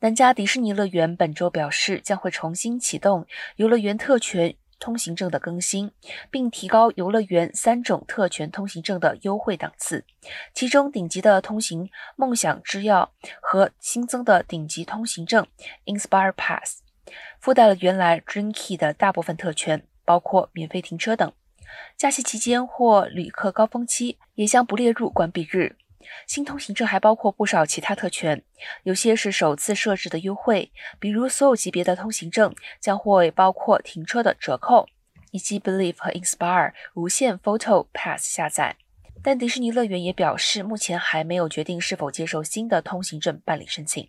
南加迪士尼乐园本周表示，将会重新启动游乐园特权通行证的更新，并提高游乐园三种特权通行证的优惠档次。其中，顶级的通行梦想之钥和新增的顶级通行证 Inspire Pass，附带了原来 Dream Key 的大部分特权，包括免费停车等。假期期间或旅客高峰期也将不列入关闭日。新通行证还包括不少其他特权，有些是首次设置的优惠，比如所有级别的通行证将会包括停车的折扣，以及 Believe 和 Inspire 无线 Photo Pass 下载。但迪士尼乐园也表示，目前还没有决定是否接受新的通行证办理申请。